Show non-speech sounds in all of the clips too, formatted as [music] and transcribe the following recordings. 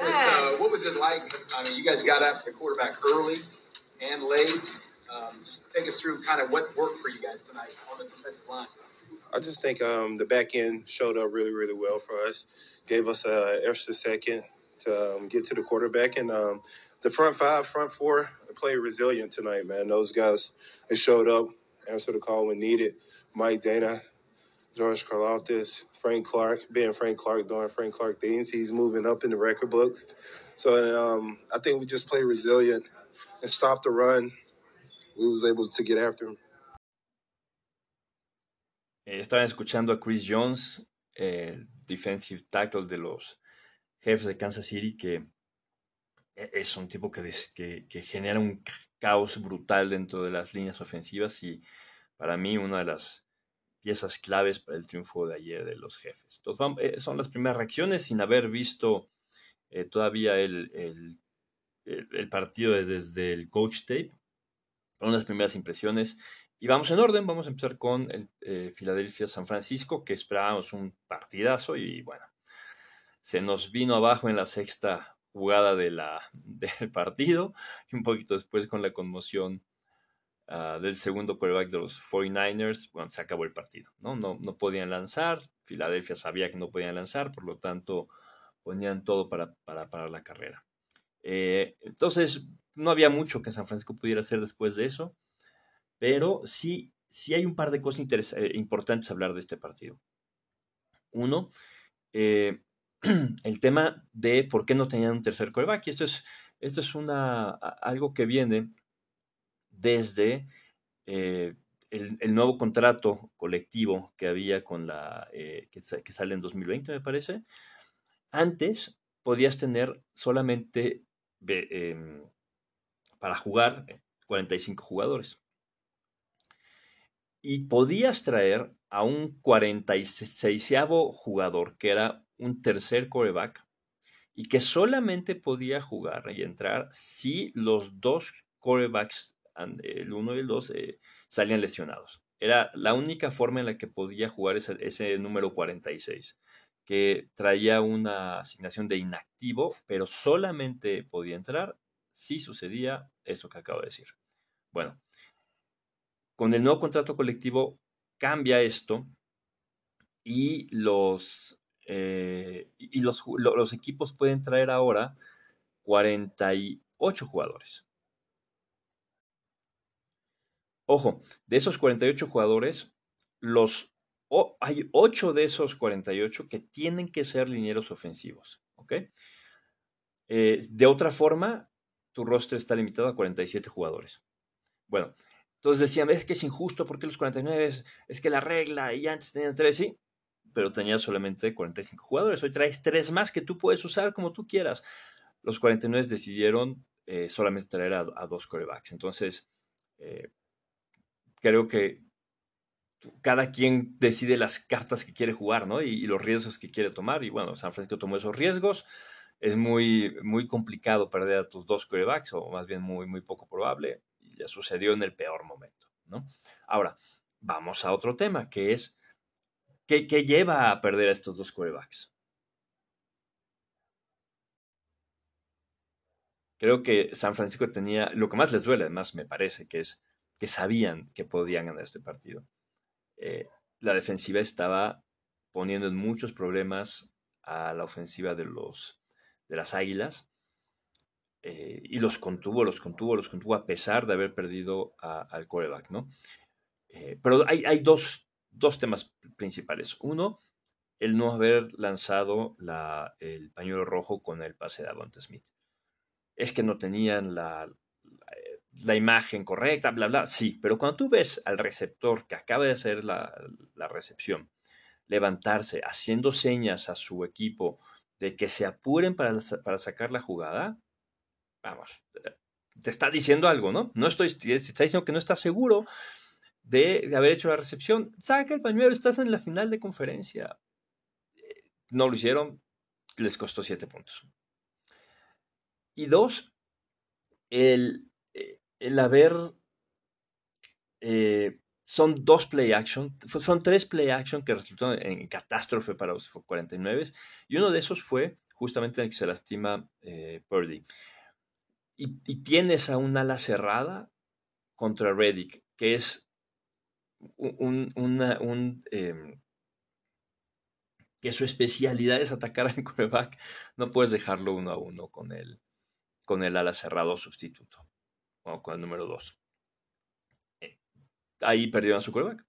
Uh, what was it like? I mean, you guys got after the quarterback early and late. Um, just take us through kind of what worked for you guys tonight on the defensive line. I just think um, the back end showed up really, really well for us. Gave us an extra second to um, get to the quarterback, and um, the front five, front four played resilient tonight. Man, those guys they showed up, answered the call when needed. Mike Dana, George Karlaftis, Frank Clark, being Frank Clark doing Frank Clark things. He's moving up in the record books. So um, I think we just played resilient and stopped the run. We was able to get after him. Eh, estaban escuchando a Chris Jones, el defensive tackle de los jefes de Kansas City, que e, es un tipo que, que, que, genera un caos brutal dentro de las líneas ofensivas y para mí una de las piezas claves para el triunfo de ayer de los jefes. Entonces, eh, son las primeras reacciones sin haber visto eh, todavía el, el, partido desde el coach tape. Son las primeras impresiones. Y vamos en orden, vamos a empezar con el eh, Philadelphia-San Francisco, que esperábamos un partidazo y bueno, se nos vino abajo en la sexta jugada de la, [laughs] del partido y un poquito después con la conmoción uh, del segundo quarterback de los 49ers, bueno, se acabó el partido, ¿no? No, no podían lanzar, Filadelfia sabía que no podían lanzar, por lo tanto ponían todo para, para, para la carrera. Eh, entonces, no había mucho que San Francisco pudiera hacer después de eso, pero sí, sí hay un par de cosas eh, importantes hablar de este partido. Uno, eh, [clears throat] el tema de por qué no tenían un tercer coreback. Y esto es, esto es una, algo que viene desde eh, el, nuevo contrato colectivo que había con la eh, que, sale en 2020, me parece. Antes podías tener solamente em, para jugar 45 jugadores. Y podías traer a un 46 jugador, que era un tercer coreback, y que solamente podía jugar y entrar si los dos corebacks el 1 y el 2, eh, salían lesionados. Era la única forma en la que podía jugar ese, número 46, que traía una asignación de inactivo, pero solamente podía entrar si sucedía esto que acabo de decir. Bueno, con el nuevo contrato colectivo cambia esto y los, eh, y los, los, equipos pueden traer ahora 48 jugadores. Ojo, de esos 48 jugadores, los, hay 8 de esos 48 que tienen que ser linieros ofensivos. ¿ok? Eh, de otra forma, tu roster está limitado a 47 jugadores. Bueno, entonces decían, es que es injusto porque los 49 es, es que la regla y antes tenían 3, sí, pero tenías solamente 45 jugadores. Hoy traes 3 más que tú puedes usar como tú quieras. Los 49 decidieron eh, solamente traer a, dos corebacks. Entonces, eh, creo que cada quien decide las cartas que quiere jugar, ¿no? Y, los riesgos que quiere tomar. Y bueno, San Francisco tomó esos riesgos. Es muy, muy complicado perder a tus dos corebacks, o más bien muy, muy poco probable. Y ya sucedió en el peor momento, ¿no? Ahora, vamos a otro tema, que es, ¿qué, qué lleva a perder a estos dos corebacks? Creo que San Francisco tenía, lo que más les duele además, me parece, que es que sabían que podían ganar este partido. Eh, la defensiva estaba poniendo en muchos problemas a la ofensiva de, los, de las Águilas eh, y los contuvo, los contuvo, los contuvo a pesar de haber perdido al coreback, ¿no? Eh, pero hay, hay dos, dos, temas principales. Uno, el no haber lanzado la, el pañuelo rojo con el pase de Avante Smith. Es que no tenían la, la imagen correcta, bla, bla, sí, pero cuando tú ves al receptor que acaba de hacer la, recepción, levantarse, haciendo señas a su equipo de que se apuren para, para sacar la jugada, vamos, te está diciendo algo, ¿no? No estoy, está diciendo que no está seguro de, haber hecho la recepción. Saca el pañuelo, estás en la final de conferencia. No lo hicieron, les costó siete puntos. Y dos, el, el haber... Eh, son dos play action, son tres play action que resultaron en catástrofe para los 49 y uno de esos fue justamente en el que se lastima eh, Purdy. Y, tienes a un ala cerrada contra Reddick, que es un, em, que su especialidad es atacar al quarterback, no puedes dejarlo uno a uno con el, con el ala cerrado sustituto, con el número dos. Eh, ahí perdieron a su quarterback.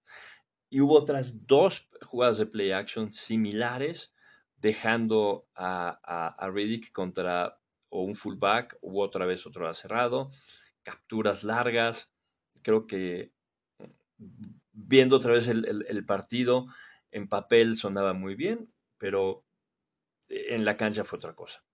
Y hubo otras dos jugadas de play action similares, dejando a, a, Riddick contra o un fullback, u otra vez otro cerrado, capturas largas. Creo que viendo otra vez el partido, en papel sonaba muy bien, pero en la cancha fue otra cosa.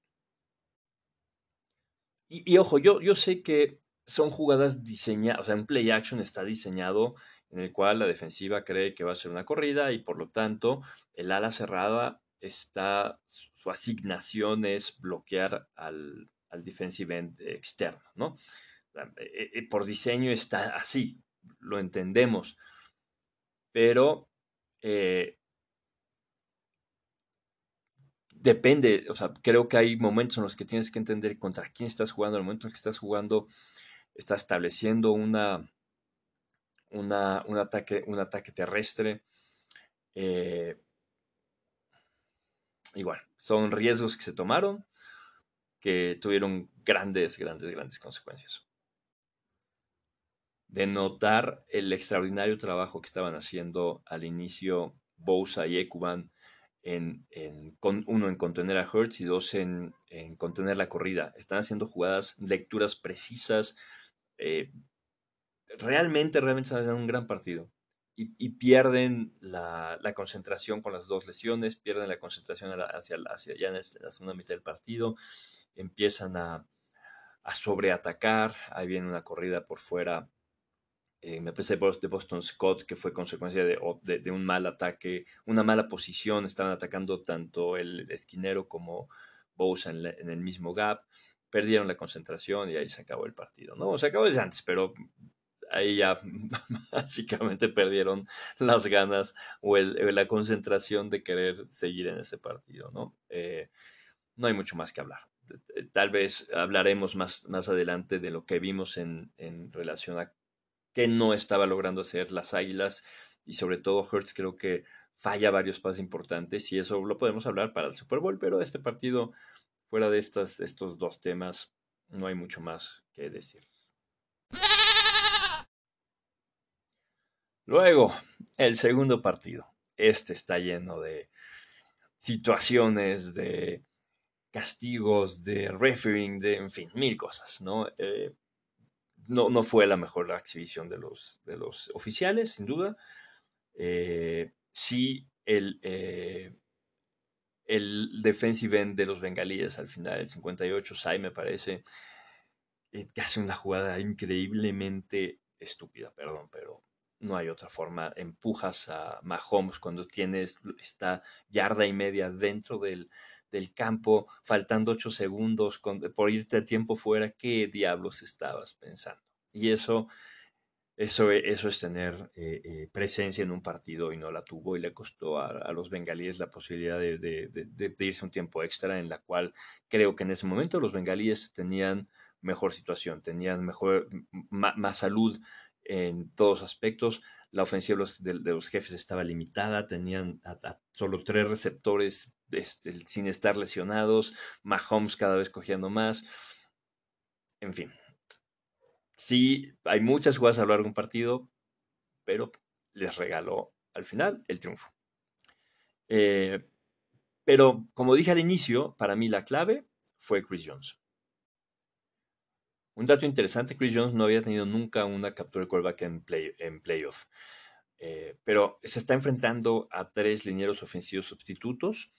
Y, ojo, yo, yo sé que son jugadas diseñadas, o sea, un play action está diseñado en el cual la defensiva cree que va a ser una corrida y por lo tanto el ala cerrada está, su asignación es bloquear al, defensive end externo, ¿no? E, e, por diseño está así, lo entendemos, pero eh, depende, o sea, creo que hay momentos en los que tienes que entender contra quién estás jugando, el momento en el que estás jugando, estás estableciendo una, una un, ataque, un ataque terrestre. Eh, igual, son riesgos que se tomaron que tuvieron grandes, grandes, grandes consecuencias. De notar el extraordinario trabajo que estaban haciendo al inicio Bousa y Ekuban en, con, uno en contener a Hertz y dos en, contener la corrida. Están haciendo jugadas, lecturas precisas. Eh, realmente, realmente están haciendo un gran partido. Y, pierden la, concentración con las dos lesiones, pierden la concentración hacia, hacia en la segunda mitad del partido, empiezan a, a sobreatacar, ahí viene una corrida por fuera eh, me parece de Boston Scott, que fue consecuencia de, un mal ataque, una mala posición, estaban atacando tanto el esquinero como Bosa en, el mismo gap, perdieron la concentración y ahí se acabó el partido, ¿no? Se acabó desde antes, pero ahí ya [laughs] básicamente perdieron las ganas o la concentración de querer seguir en ese partido, ¿no? Eh, no hay mucho más que hablar. Tal vez hablaremos más, más adelante de lo que vimos en, en relación a que no estaba logrando hacer las Águilas y sobre todo Hertz creo que falla varios pasos importantes y eso lo podemos hablar para el Super Bowl, pero este partido, fuera de estas, estos dos temas, no hay mucho más que decir. Luego, el segundo partido. Este está lleno de situaciones, de castigos, de refereing, de, en fin, mil cosas, ¿no? Eh, no, no fue la mejor exhibición de los, de los oficiales, sin duda. Eh, sí, el, eh, el defensive end de los bengalíes al final, el 58, Sai me parece, eh, que hace una jugada increíblemente estúpida, perdón, pero no hay otra forma. Empujas a Mahomes cuando tienes esta yarda y media dentro del, del campo, faltando ocho segundos por irte a tiempo fuera, ¿qué diablos estabas pensando? Y eso, eso, e, eso es tener eh, eh, presencia en un partido y no la tuvo y le costó a, los bengalíes la posibilidad de, de, irse un tiempo extra en la cual creo que en ese momento los bengalíes tenían mejor situación, tenían mejor, más salud en todos aspectos. La ofensiva de los, jefes estaba limitada, tenían solo tres receptores este, sin estar lesionados, Mahomes cada vez cogiendo más. En fin, sí, hay muchas jugadas a lo largo de un partido, pero les regaló al final el triunfo. Eh, pero como dije al inicio, para mí la clave fue Chris Jones. Un dato interesante, Chris Jones no había tenido nunca una captura de quarterback en, play, en playoff, eh, pero se está enfrentando a tres linieros ofensivos sustitutos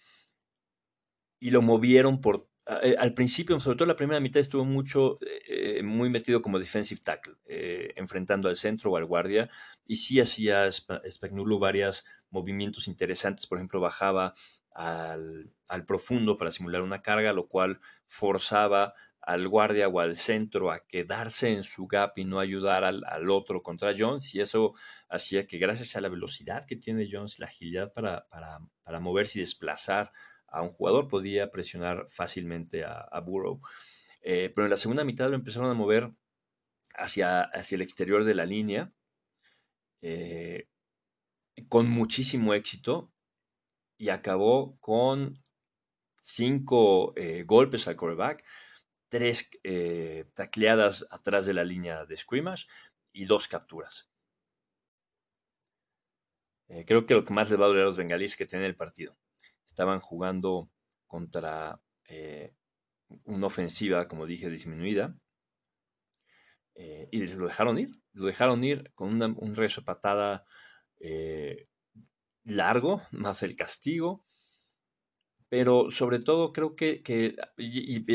y lo movieron por al principio, sobre todo la primera mitad, estuvo mucho, eh, muy metido como defensive tackle, eh, enfrentando al centro o al guardia, y sí hacía Spagnuolo varios movimientos interesantes, por ejemplo, bajaba al, profundo para simular una carga, lo cual forzaba al guardia o al centro a quedarse en su gap y no ayudar al, otro contra Jones, y eso hacía que gracias a la velocidad que tiene Jones, la agilidad para, para, para moverse y desplazar a un jugador, podía presionar fácilmente a, Burrow. Eh, pero en la segunda mitad lo empezaron a mover hacia, hacia el exterior de la línea, eh, con muchísimo éxito, y acabó con cinco eh, golpes al quarterback, tres tacleadas atrás de la línea de scrimmage y dos capturas. creo que lo que más le va a doler a los bengalíes es que tienen el partido estaban jugando contra eh, una ofensiva, como dije, disminuida. Eh, y lo dejaron ir. Lo dejaron ir con un rezo patada eh, largo, [laughs] más el castigo. Pero sobre todo creo que, y,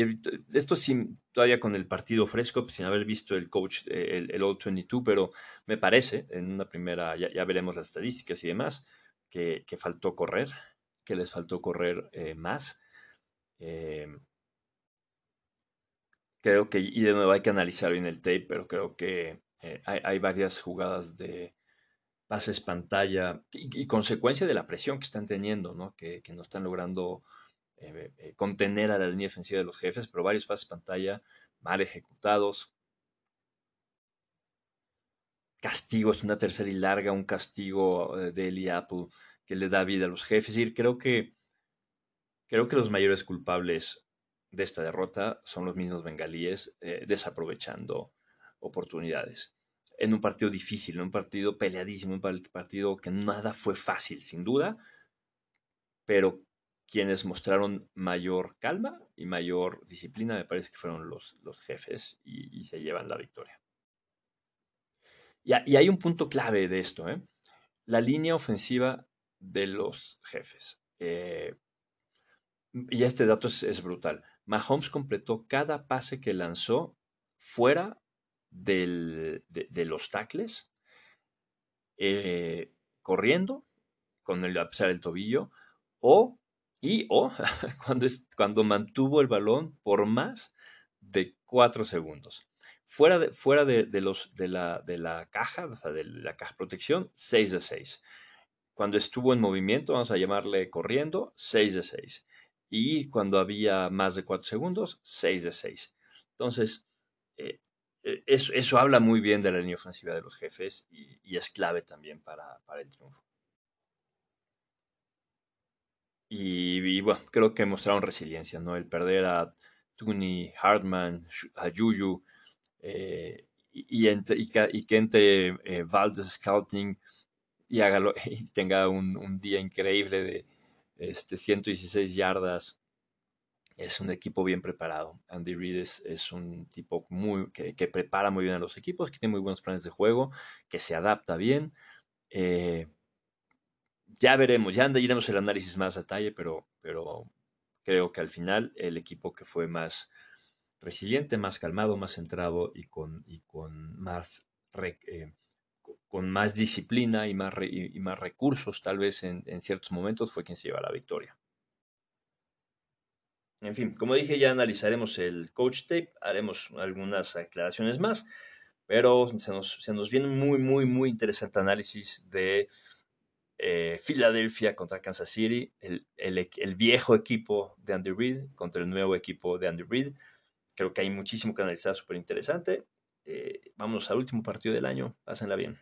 esto sin, todavía con el partido fresco, sin haber visto el coach, el, el Old 22, pero me parece, en una primera, ya, veremos las estadísticas y demás, que, que faltó correr, que les faltó correr eh, más. Em, creo que, y de nuevo hay que analizar bien el tape, pero creo que eh, hay, varias jugadas de pases pantalla y, consecuencia de la presión que están teniendo, ¿no? Que, no están logrando eh, contener a la línea defensiva de los jefes, pero varios pases pantalla mal ejecutados. Castigos, una tercera y larga, un castigo de Eli Apple que le da vida a los jefes. Y creo que, creo que los mayores culpables de esta derrota son los mismos bengalíes eh, desaprovechando oportunidades. En un partido difícil, en un partido peleadísimo, un partido que nada fue fácil, sin duda, pero quienes mostraron mayor calma y mayor disciplina me parece que fueron los, los jefes y, se llevan la victoria. Y, y, hay un punto clave de esto. ¿eh? La línea ofensiva de los jefes. Eh, y este dato es, brutal. Mahomes completó cada pase que lanzó fuera de, los tackles, eh, corriendo con el a pesar del tobillo, o y o [laughs] cuando, cuando mantuvo el balón por más de cuatro segundos. Fuera de, fuera de, los, de, la, de la caja, o sea, de la caja protección, 6 de 6. Cuando estuvo en movimiento, vamos a llamarle corriendo, 6 de 6. Y cuando había más de 4 segundos, 6 de 6. Entonces, eh, eh, eso, habla muy bien de la línea ofensiva de los jefes y, es clave también para, el triunfo. Y, bueno, creo que mostraron resiliencia, ¿no? El perder a Tuni, Hartman, a Yuyu, eh, y, que entre eh, Scouting y, hágalo, [laughs] y tenga un, día increíble de este, 116 yardas. Es un equipo bien preparado. Andy Reid es, un tipo muy, que, prepara muy bien a los equipos, que tiene muy buenos planes de juego, que se adapta bien. Eh, ya veremos, ya iremos el análisis más a detalle, pero, pero creo que al final el equipo que fue más resiliente, más calmado, más centrado y con, y con más eh, con más disciplina y más, y más recursos, tal vez en, ciertos momentos, fue quien se lleva la victoria. En fin, como dije, ya analizaremos el coach tape, haremos algunas aclaraciones más, pero se nos, se nos viene muy, muy, muy interesante análisis de eh, Filadelfia contra Kansas City, el, el, viejo equipo de Andy Reid contra el nuevo equipo de Andy Reid. Creo que hay muchísimo que analizar, súper interesante. Eh, vamos al último partido del año, pásenla bien.